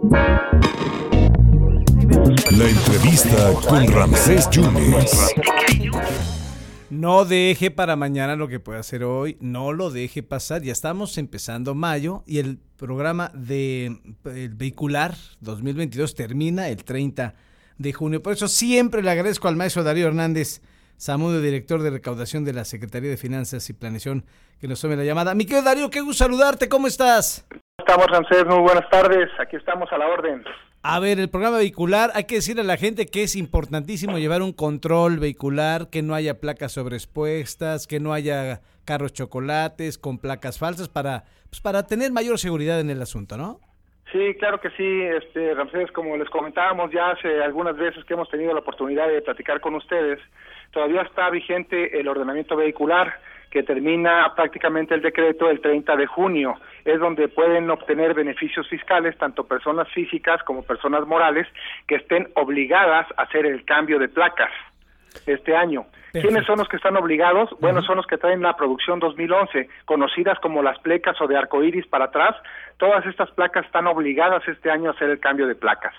La entrevista con Ramsés Yunes. No deje para mañana lo que puede hacer hoy, no lo deje pasar. Ya estamos empezando mayo y el programa de el vehicular 2022 termina el 30 de junio. Por eso siempre le agradezco al maestro Darío Hernández Samudio, director de recaudación de la Secretaría de Finanzas y Planeación, que nos tome la llamada. Mi querido Darío, qué gusto saludarte, ¿cómo estás? Estamos, Ramsés, muy buenas tardes, aquí estamos a la orden. A ver, el programa vehicular, hay que decirle a la gente que es importantísimo llevar un control vehicular, que no haya placas sobreexpuestas, que no haya carros chocolates con placas falsas para, pues para tener mayor seguridad en el asunto, ¿no? Sí, claro que sí, este, Ramsés, como les comentábamos ya hace algunas veces que hemos tenido la oportunidad de platicar con ustedes, todavía está vigente el ordenamiento vehicular que termina prácticamente el decreto el 30 de junio. Es donde pueden obtener beneficios fiscales tanto personas físicas como personas morales que estén obligadas a hacer el cambio de placas este año. ¿Quiénes son los que están obligados? Bueno, son los que traen la producción 2011, conocidas como las plecas o de arcoíris para atrás. Todas estas placas están obligadas este año a hacer el cambio de placas.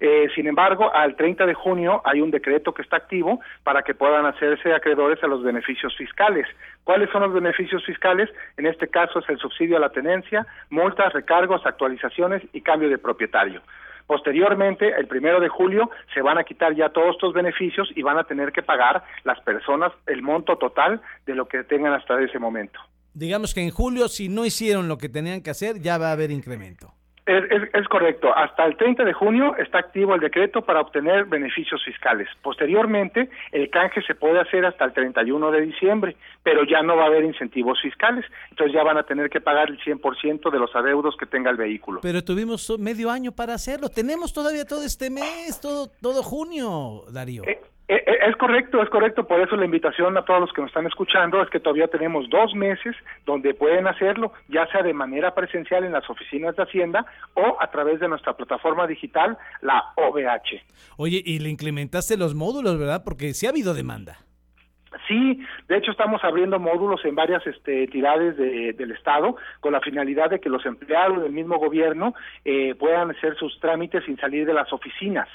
Eh, sin embargo, al 30 de junio hay un decreto que está activo para que puedan hacerse acreedores a los beneficios fiscales. ¿Cuáles son los beneficios fiscales? En este caso es el subsidio a la tenencia, multas, recargos, actualizaciones y cambio de propietario. Posteriormente, el primero de julio, se van a quitar ya todos estos beneficios y van a tener que pagar las personas el monto total de lo que tengan hasta ese momento. Digamos que en julio, si no hicieron lo que tenían que hacer, ya va a haber incremento. Es, correcto. Hasta el 30 de junio está activo el decreto para obtener beneficios fiscales. Posteriormente, el canje se puede hacer hasta el 31 de diciembre, pero ya no va a haber incentivos fiscales. Entonces ya van a tener que pagar el 100% de los adeudos que tenga el vehículo. Pero tuvimos medio año para hacerlo. Tenemos todavía todo este mes, todo, todo junio, Darío. Eh, es correcto, es correcto. Por eso la invitación a todos los que nos están escuchando es que todavía tenemos dos meses donde pueden hacerlo, ya sea de manera presencial en las oficinas de Hacienda o a través de nuestra plataforma digital, la OVH. Oye, y le implementaste los módulos, ¿verdad? Porque sí ha habido demanda. Sí, de hecho estamos abriendo módulos en varias este, entidades del Estado con la finalidad de que los empleados del mismo gobierno eh, puedan hacer sus trámites sin salir de las oficinas.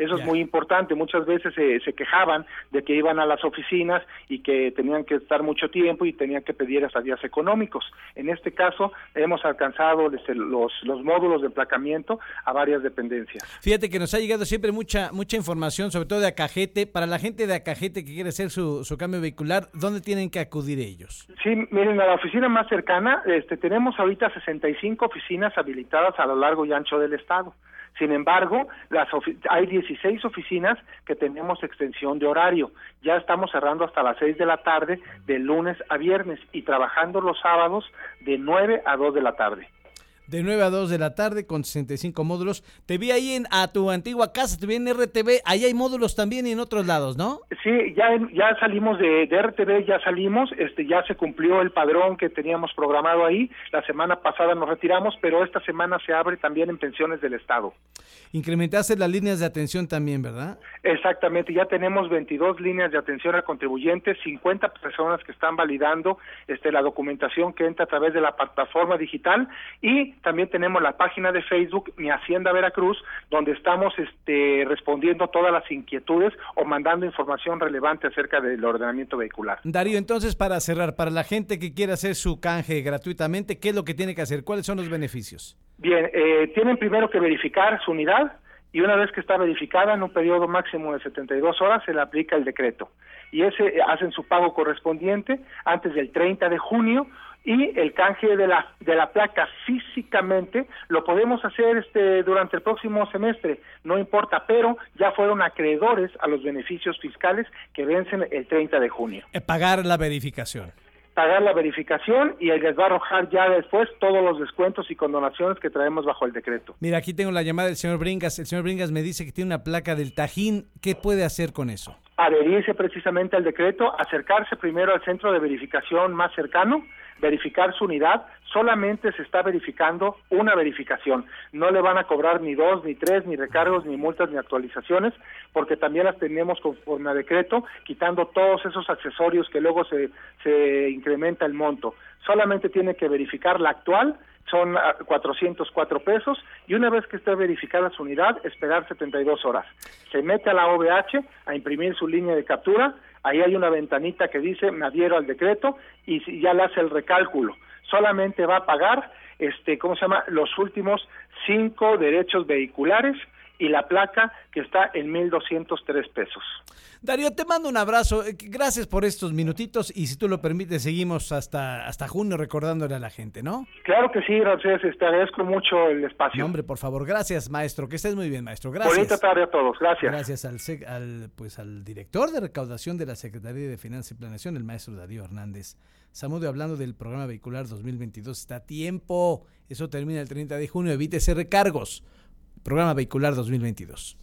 Eso es muy importante. Muchas veces se, quejaban de que iban a las oficinas y que tenían que estar mucho tiempo y tenían que pedir hasta días económicos. En este caso, hemos alcanzado los, los módulos de emplacamiento a varias dependencias. Fíjate que nos ha llegado siempre mucha mucha información, sobre todo de Acajete. Para la gente de Acajete que quiere hacer su, su cambio vehicular, ¿dónde tienen que acudir ellos? Sí, miren, a la oficina más cercana, este, tenemos ahorita 65 oficinas habilitadas a lo largo y ancho del estado. Sin embargo, las hay 16 oficinas que tenemos extensión de horario. Ya estamos cerrando hasta las 6 de la tarde de lunes a viernes y trabajando los sábados de 9 a 2 de la tarde de 9 a 2 de la tarde con 65 módulos. Te vi ahí en, a tu antigua casa, te vi en RTV, ahí hay módulos también y en otros lados, ¿no? Sí, ya, ya salimos de, de, RTV, ya salimos, este, ya se cumplió el padrón que teníamos programado ahí, la semana pasada nos retiramos, pero esta semana se abre también en pensiones del Estado. Incrementaste las líneas de atención también, ¿verdad? Exactamente, ya tenemos 22 líneas de atención al contribuyente, 50 personas que están validando este, la documentación que entra a través de la plataforma digital y también tenemos la página de Facebook Mi Hacienda Veracruz, donde estamos este, respondiendo todas las inquietudes o mandando información relevante acerca del ordenamiento vehicular. Darío, entonces para cerrar, para la gente que quiera hacer su canje gratuitamente, ¿qué es lo que tiene que hacer? ¿Cuáles son los beneficios? Bien, eh, tienen primero que verificar su unidad y una vez que está verificada en un periodo máximo de 72 horas se le aplica el decreto y ese hacen su pago correspondiente antes del 30 de junio y el canje de la de la placa físicamente lo podemos hacer este durante el próximo semestre, no importa, pero ya fueron acreedores a los beneficios fiscales que vencen el 30 de junio. Eh, pagar la verificación pagar la verificación y les va a arrojar ya después todos los descuentos y condonaciones que traemos bajo el decreto. Mira, aquí tengo la llamada del señor Bringas. El señor Bringas me dice que tiene una placa del Tajín. ¿Qué puede hacer con eso? Adherirse precisamente al decreto, acercarse primero al centro de verificación más cercano, verificar su unidad, solamente se está verificando una verificación. No le van a cobrar ni dos, ni tres, ni recargos, ni multas, ni actualizaciones, porque también las tenemos conforme a decreto, quitando todos esos accesorios que luego se, se incrementa el monto. Solamente tiene que verificar la actual, son 404 ah, pesos y una vez que esté verificada su unidad, esperar 72 horas. Se mete a la OVH a imprimir su línea de captura, ahí hay una ventanita que dice me adhiero al decreto y ya le hace el recálculo. Solamente va a pagar, este, ¿cómo se llama? Los últimos cinco derechos vehiculares y la placa que está en 1.203 pesos. Darío, te mando un abrazo. Eh, gracias por estos minutitos y si tú lo permites, seguimos hasta, hasta junio recordándole a la gente, ¿no? Claro que sí, gracias. Te agradezco mucho el espacio. hombre, por favor, gracias, maestro. Que estés muy bien, maestro. Gracias. Bonita tarde a todos. Gracias. Gracias al, al, pues, al director de recaudación de la Secretaría de Finanzas y Planeación, el maestro Darío Hernández. Samudio, hablando del programa vehicular 2022, está a tiempo. Eso termina el 30 de junio. Evítese recargos. Programa vehicular 2022.